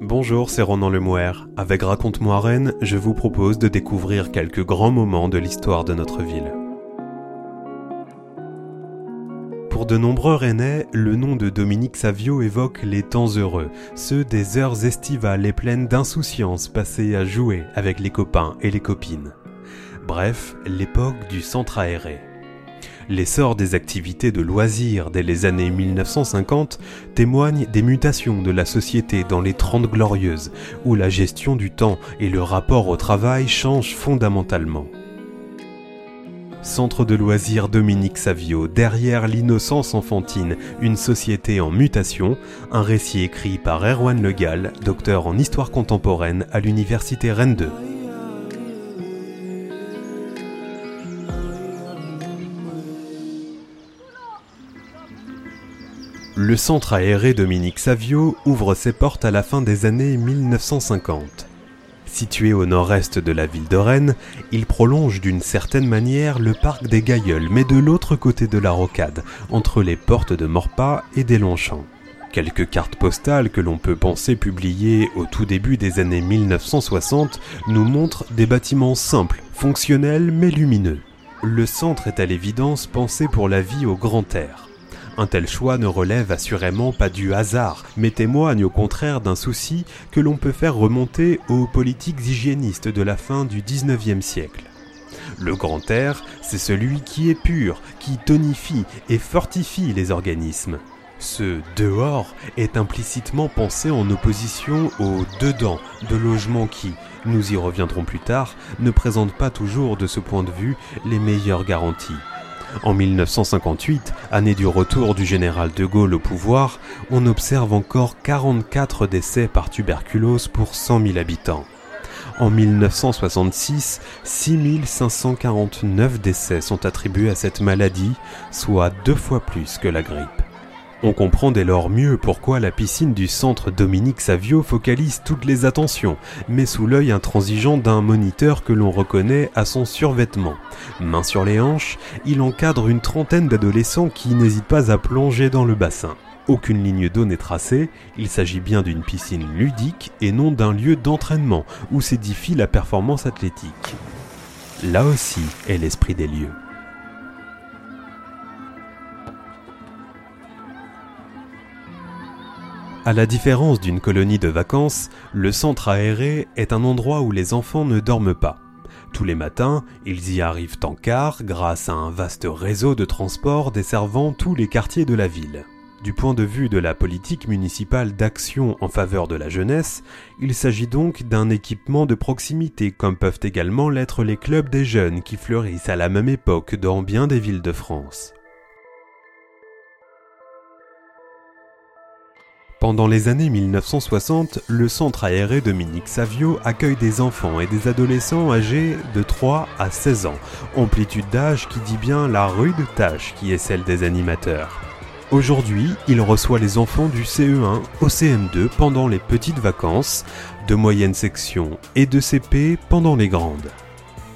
Bonjour, c'est Ronan Lemouer. Avec Raconte-moi Rennes, je vous propose de découvrir quelques grands moments de l'histoire de notre ville. Pour de nombreux Rennais, le nom de Dominique Savio évoque les temps heureux, ceux des heures estivales et pleines d'insouciance passées à jouer avec les copains et les copines. Bref, l'époque du centre aéré. L'essor des activités de loisirs dès les années 1950 témoigne des mutations de la société dans les Trente Glorieuses, où la gestion du temps et le rapport au travail changent fondamentalement. Centre de loisirs Dominique Savio, derrière l'innocence enfantine, une société en mutation, un récit écrit par Erwan Legal, docteur en histoire contemporaine à l'université Rennes 2. Le centre aéré Dominique Savio ouvre ses portes à la fin des années 1950. Situé au nord-est de la ville de Rennes, il prolonge d'une certaine manière le parc des Gailleuls, mais de l'autre côté de la rocade, entre les portes de Morpas et des Longchamps. Quelques cartes postales que l'on peut penser publiées au tout début des années 1960 nous montrent des bâtiments simples, fonctionnels mais lumineux. Le centre est à l'évidence pensé pour la vie au grand air. Un tel choix ne relève assurément pas du hasard, mais témoigne au contraire d'un souci que l'on peut faire remonter aux politiques hygiénistes de la fin du XIXe siècle. Le grand air, c'est celui qui est pur, qui tonifie et fortifie les organismes. Ce dehors est implicitement pensé en opposition au dedans de logements qui, nous y reviendrons plus tard, ne présentent pas toujours de ce point de vue les meilleures garanties. En 1958, année du retour du général de Gaulle au pouvoir, on observe encore 44 décès par tuberculose pour 100 000 habitants. En 1966, 6549 décès sont attribués à cette maladie, soit deux fois plus que la grippe. On comprend dès lors mieux pourquoi la piscine du centre Dominique Savio focalise toutes les attentions, mais sous l'œil intransigeant d'un moniteur que l'on reconnaît à son survêtement. Main sur les hanches, il encadre une trentaine d'adolescents qui n'hésitent pas à plonger dans le bassin. Aucune ligne d'eau n'est tracée, il s'agit bien d'une piscine ludique et non d'un lieu d'entraînement où s'édifie la performance athlétique. Là aussi est l'esprit des lieux. À la différence d'une colonie de vacances, le centre aéré est un endroit où les enfants ne dorment pas. Tous les matins, ils y arrivent en car grâce à un vaste réseau de transport desservant tous les quartiers de la ville. Du point de vue de la politique municipale d'action en faveur de la jeunesse, il s'agit donc d'un équipement de proximité comme peuvent également l'être les clubs des jeunes qui fleurissent à la même époque dans bien des villes de France. Pendant les années 1960, le centre aéré Dominique Savio accueille des enfants et des adolescents âgés de 3 à 16 ans, amplitude d'âge qui dit bien la rude tâche qui est celle des animateurs. Aujourd'hui, il reçoit les enfants du CE1 au CM2 pendant les petites vacances, de moyenne section et de CP pendant les grandes.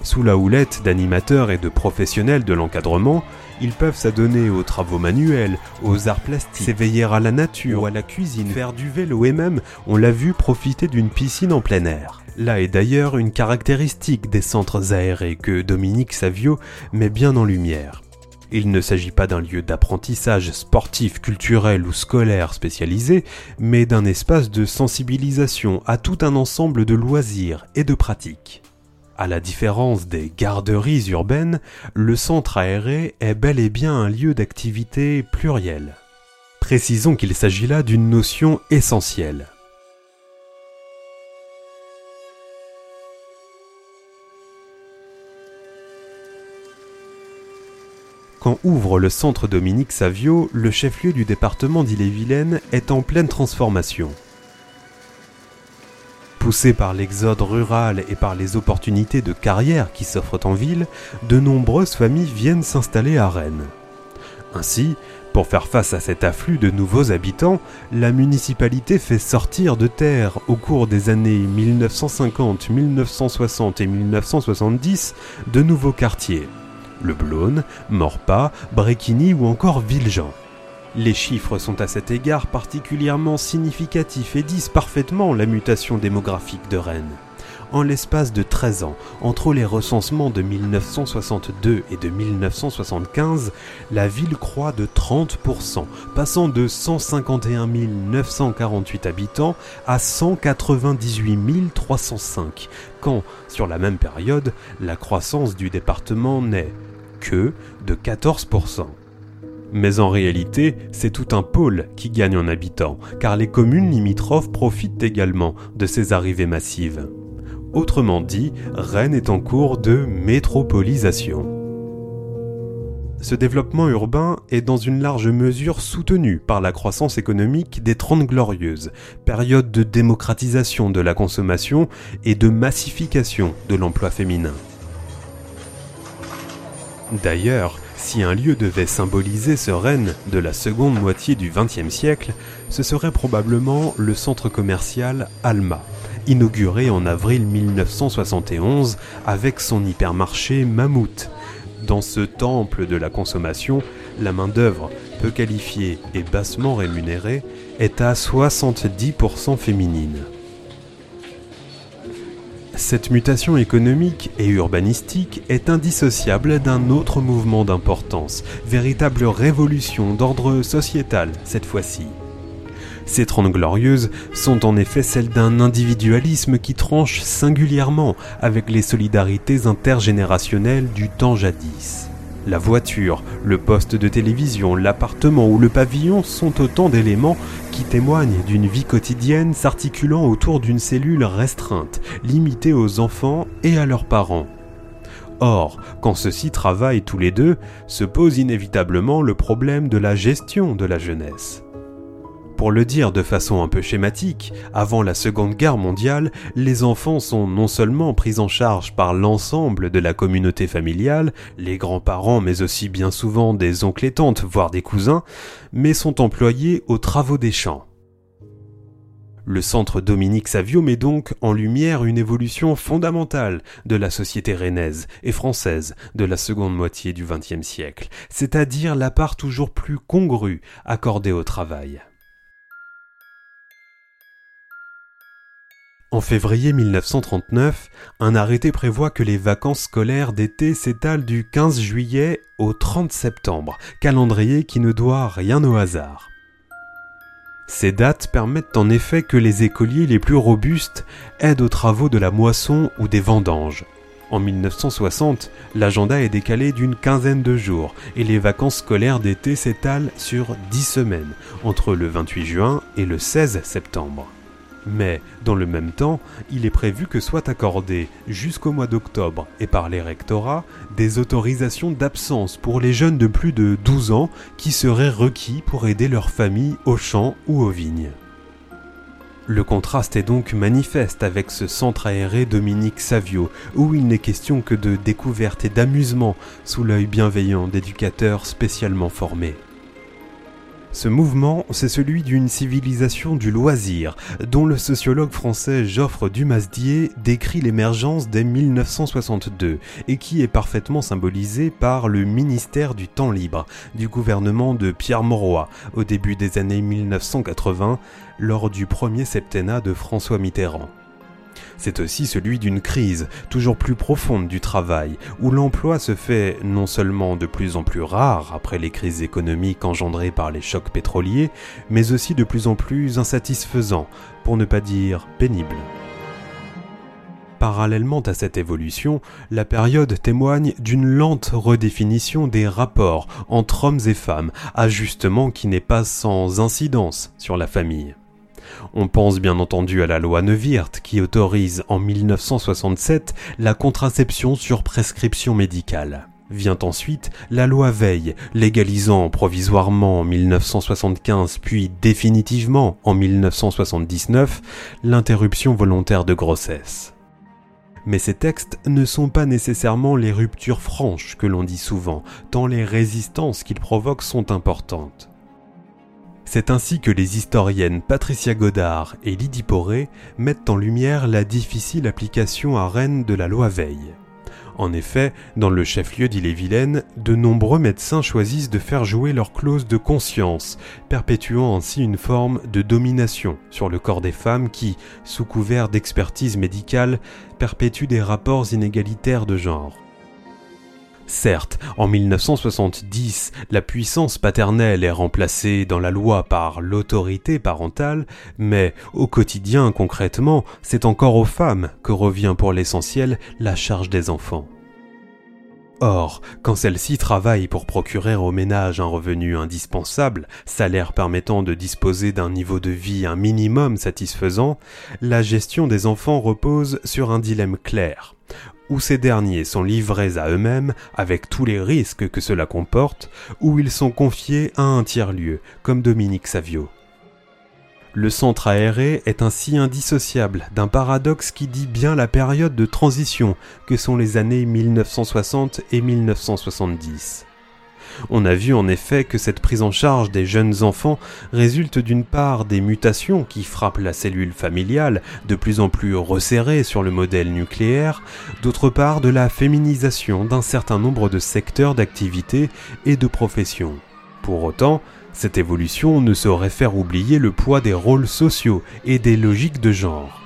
Sous la houlette d'animateurs et de professionnels de l'encadrement, ils peuvent s'adonner aux travaux manuels, aux arts plastiques, s'éveiller à la nature ou à la cuisine, faire du vélo et même, on l'a vu, profiter d'une piscine en plein air. Là est d'ailleurs une caractéristique des centres aérés que Dominique Savio met bien en lumière. Il ne s'agit pas d'un lieu d'apprentissage sportif, culturel ou scolaire spécialisé, mais d'un espace de sensibilisation à tout un ensemble de loisirs et de pratiques. À la différence des garderies urbaines, le centre aéré est bel et bien un lieu d'activité pluriel. Précisons qu'il s'agit là d'une notion essentielle. Quand ouvre le centre Dominique Savio, le chef-lieu du département d'Ille-et-Vilaine est en pleine transformation. Poussés par l'exode rural et par les opportunités de carrière qui s'offrent en ville, de nombreuses familles viennent s'installer à Rennes. Ainsi, pour faire face à cet afflux de nouveaux habitants, la municipalité fait sortir de terre au cours des années 1950, 1960 et 1970 de nouveaux quartiers. Le Blône, Morpas, Bréquigny ou encore Villejean. Les chiffres sont à cet égard particulièrement significatifs et disent parfaitement la mutation démographique de Rennes en l'espace de 13 ans, entre les recensements de 1962 et de 1975, la ville croît de 30%, passant de 151 948 habitants à 198 305, quand, sur la même période, la croissance du département n'est que de 14%. Mais en réalité, c'est tout un pôle qui gagne en habitants, car les communes limitrophes profitent également de ces arrivées massives. Autrement dit, Rennes est en cours de métropolisation. Ce développement urbain est dans une large mesure soutenu par la croissance économique des Trente Glorieuses, période de démocratisation de la consommation et de massification de l'emploi féminin. D'ailleurs, si un lieu devait symboliser ce Rennes de la seconde moitié du XXe siècle, ce serait probablement le centre commercial Alma, inauguré en avril 1971 avec son hypermarché Mammouth. Dans ce temple de la consommation, la main-d'œuvre, peu qualifiée et bassement rémunérée, est à 70% féminine. Cette mutation économique et urbanistique est indissociable d'un autre mouvement d'importance, véritable révolution d'ordre sociétal cette fois-ci. Ces Trente Glorieuses sont en effet celles d'un individualisme qui tranche singulièrement avec les solidarités intergénérationnelles du temps jadis. La voiture, le poste de télévision, l'appartement ou le pavillon sont autant d'éléments qui témoignent d'une vie quotidienne s'articulant autour d'une cellule restreinte, limitée aux enfants et à leurs parents. Or, quand ceux-ci travaillent tous les deux, se pose inévitablement le problème de la gestion de la jeunesse. Pour le dire de façon un peu schématique, avant la Seconde Guerre mondiale, les enfants sont non seulement pris en charge par l'ensemble de la communauté familiale, les grands-parents mais aussi bien souvent des oncles et tantes, voire des cousins, mais sont employés aux travaux des champs. Le centre Dominique Savio met donc en lumière une évolution fondamentale de la société rennaise et française de la seconde moitié du XXe siècle, c'est-à-dire la part toujours plus congrue accordée au travail. En février 1939, un arrêté prévoit que les vacances scolaires d'été s'étalent du 15 juillet au 30 septembre, calendrier qui ne doit rien au hasard. Ces dates permettent en effet que les écoliers les plus robustes aident aux travaux de la moisson ou des vendanges. En 1960, l'agenda est décalé d'une quinzaine de jours et les vacances scolaires d'été s'étalent sur 10 semaines, entre le 28 juin et le 16 septembre. Mais, dans le même temps, il est prévu que soient accordées, jusqu'au mois d'octobre et par les rectorats, des autorisations d'absence pour les jeunes de plus de 12 ans qui seraient requis pour aider leur famille aux champs ou aux vignes. Le contraste est donc manifeste avec ce centre aéré Dominique Savio, où il n'est question que de découverte et d'amusement sous l'œil bienveillant d'éducateurs spécialement formés. Ce mouvement, c'est celui d'une civilisation du loisir, dont le sociologue français Geoffre Dumasdier décrit l'émergence dès 1962 et qui est parfaitement symbolisé par le ministère du temps libre du gouvernement de Pierre Mauroy au début des années 1980 lors du premier septennat de François Mitterrand. C'est aussi celui d'une crise toujours plus profonde du travail, où l'emploi se fait non seulement de plus en plus rare après les crises économiques engendrées par les chocs pétroliers, mais aussi de plus en plus insatisfaisant, pour ne pas dire pénible. Parallèlement à cette évolution, la période témoigne d'une lente redéfinition des rapports entre hommes et femmes, ajustement qui n'est pas sans incidence sur la famille. On pense bien entendu à la loi Neuwirth qui autorise en 1967 la contraception sur prescription médicale. Vient ensuite la loi Veil, légalisant provisoirement en 1975 puis définitivement en 1979 l'interruption volontaire de grossesse. Mais ces textes ne sont pas nécessairement les ruptures franches que l'on dit souvent, tant les résistances qu'ils provoquent sont importantes. C'est ainsi que les historiennes Patricia Godard et Lydie Poré mettent en lumière la difficile application à Rennes de la loi Veil. En effet, dans le chef-lieu d'Ille-et-Vilaine, de nombreux médecins choisissent de faire jouer leur clause de conscience, perpétuant ainsi une forme de domination sur le corps des femmes qui, sous couvert d'expertise médicale, perpétuent des rapports inégalitaires de genre. Certes, en 1970, la puissance paternelle est remplacée dans la loi par l'autorité parentale, mais au quotidien concrètement, c'est encore aux femmes que revient pour l'essentiel la charge des enfants. Or, quand celles-ci travaillent pour procurer au ménage un revenu indispensable, salaire permettant de disposer d'un niveau de vie un minimum satisfaisant, la gestion des enfants repose sur un dilemme clair où ces derniers sont livrés à eux-mêmes avec tous les risques que cela comporte, ou ils sont confiés à un tiers-lieu, comme Dominique Savio. Le centre aéré est ainsi indissociable d'un paradoxe qui dit bien la période de transition que sont les années 1960 et 1970. On a vu en effet que cette prise en charge des jeunes enfants résulte d'une part des mutations qui frappent la cellule familiale, de plus en plus resserrée sur le modèle nucléaire, d'autre part de la féminisation d'un certain nombre de secteurs d'activité et de professions. Pour autant, cette évolution ne saurait faire oublier le poids des rôles sociaux et des logiques de genre.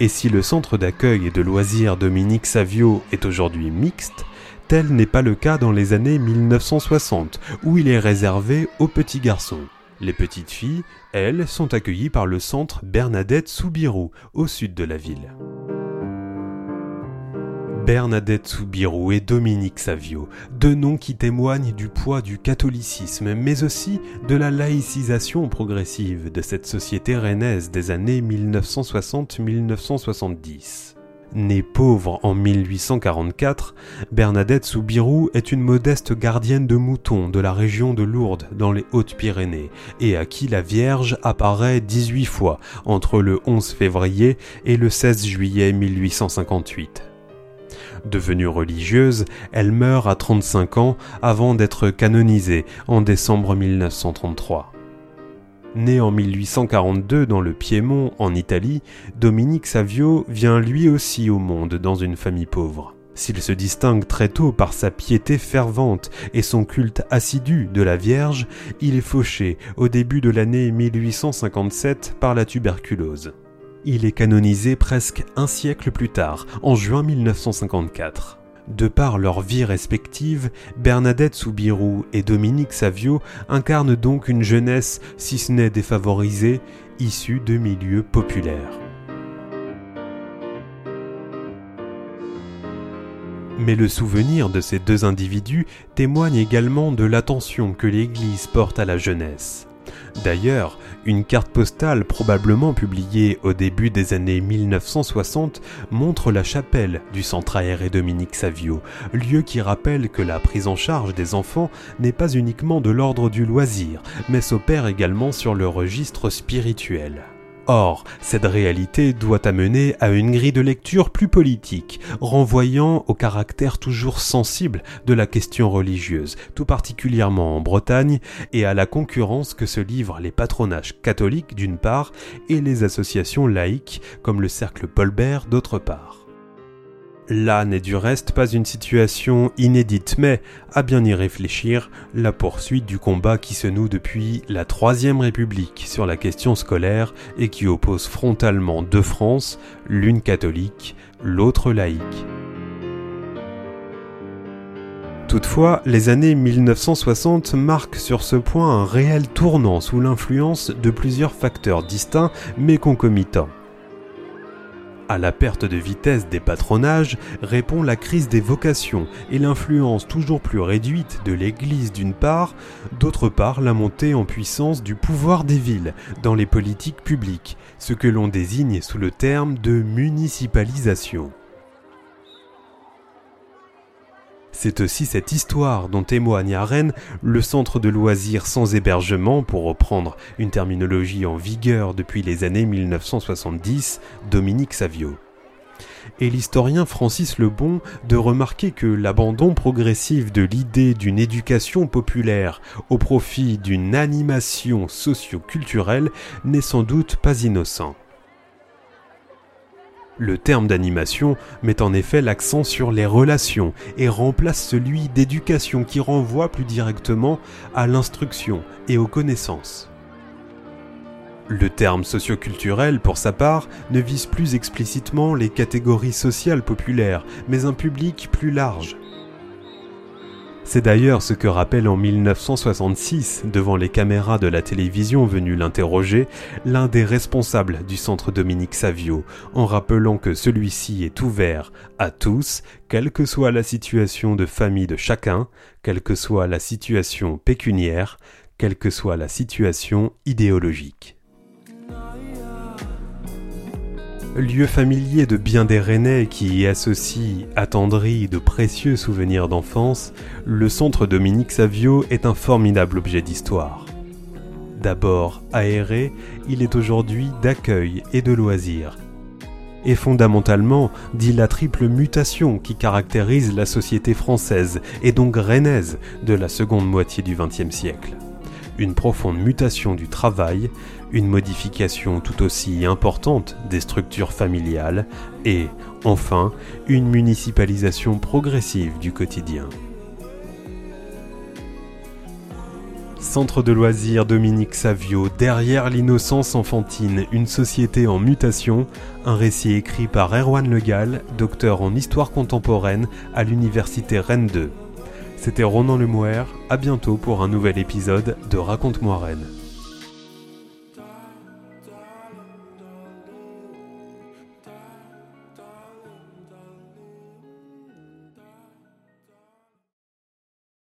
Et si le centre d'accueil et de loisirs Dominique Savio est aujourd'hui mixte, Tel n'est pas le cas dans les années 1960, où il est réservé aux petits garçons. Les petites filles, elles, sont accueillies par le centre Bernadette Soubirou, au sud de la ville. Bernadette Soubirou et Dominique Savio, deux noms qui témoignent du poids du catholicisme, mais aussi de la laïcisation progressive de cette société rennaise des années 1960-1970. Née pauvre en 1844, Bernadette Soubirou est une modeste gardienne de moutons de la région de Lourdes dans les Hautes-Pyrénées et à qui la Vierge apparaît 18 fois entre le 11 février et le 16 juillet 1858. Devenue religieuse, elle meurt à 35 ans avant d'être canonisée en décembre 1933. Né en 1842 dans le Piémont, en Italie, Dominique Savio vient lui aussi au monde dans une famille pauvre. S'il se distingue très tôt par sa piété fervente et son culte assidu de la Vierge, il est fauché au début de l'année 1857 par la tuberculose. Il est canonisé presque un siècle plus tard, en juin 1954. De par leur vie respective, Bernadette Soubirou et Dominique Savio incarnent donc une jeunesse, si ce n'est défavorisée, issue de milieux populaires. Mais le souvenir de ces deux individus témoigne également de l'attention que l'Église porte à la jeunesse. D'ailleurs, une carte postale probablement publiée au début des années 1960 montre la chapelle du centre aéré Dominique Savio, lieu qui rappelle que la prise en charge des enfants n'est pas uniquement de l'ordre du loisir, mais s'opère également sur le registre spirituel. Or, cette réalité doit amener à une grille de lecture plus politique, renvoyant au caractère toujours sensible de la question religieuse, tout particulièrement en Bretagne, et à la concurrence que se livrent les patronages catholiques d'une part et les associations laïques comme le Cercle Paulbert d'autre part. Là n'est du reste pas une situation inédite, mais, à bien y réfléchir, la poursuite du combat qui se noue depuis la Troisième République sur la question scolaire et qui oppose frontalement deux France, l'une catholique, l'autre laïque. Toutefois, les années 1960 marquent sur ce point un réel tournant sous l'influence de plusieurs facteurs distincts mais concomitants. À la perte de vitesse des patronages répond la crise des vocations et l'influence toujours plus réduite de l'Église d'une part, d'autre part la montée en puissance du pouvoir des villes dans les politiques publiques, ce que l'on désigne sous le terme de municipalisation. C'est aussi cette histoire dont témoigne à Rennes le centre de loisirs sans hébergement, pour reprendre une terminologie en vigueur depuis les années 1970, Dominique Savio. Et l'historien Francis Lebon de remarquer que l'abandon progressif de l'idée d'une éducation populaire au profit d'une animation socio-culturelle n'est sans doute pas innocent. Le terme d'animation met en effet l'accent sur les relations et remplace celui d'éducation qui renvoie plus directement à l'instruction et aux connaissances. Le terme socioculturel, pour sa part, ne vise plus explicitement les catégories sociales populaires, mais un public plus large. C'est d'ailleurs ce que rappelle en 1966, devant les caméras de la télévision venues l'interroger, l'un des responsables du centre Dominique Savio, en rappelant que celui-ci est ouvert à tous, quelle que soit la situation de famille de chacun, quelle que soit la situation pécuniaire, quelle que soit la situation idéologique. Lieu familier de bien des Rennais qui y associe attendri de précieux souvenirs d'enfance, le centre Dominique Savio est un formidable objet d'histoire. D'abord aéré, il est aujourd'hui d'accueil et de loisirs. Et fondamentalement, dit la triple mutation qui caractérise la société française et donc rennaise de la seconde moitié du XXe siècle une profonde mutation du travail, une modification tout aussi importante des structures familiales et, enfin, une municipalisation progressive du quotidien. Centre de loisirs Dominique Savio, Derrière l'innocence enfantine, une société en mutation, un récit écrit par Erwan Legal, docteur en histoire contemporaine à l'université Rennes 2. C'était Ronan Lemouer, à bientôt pour un nouvel épisode de Raconte-moi Rennes.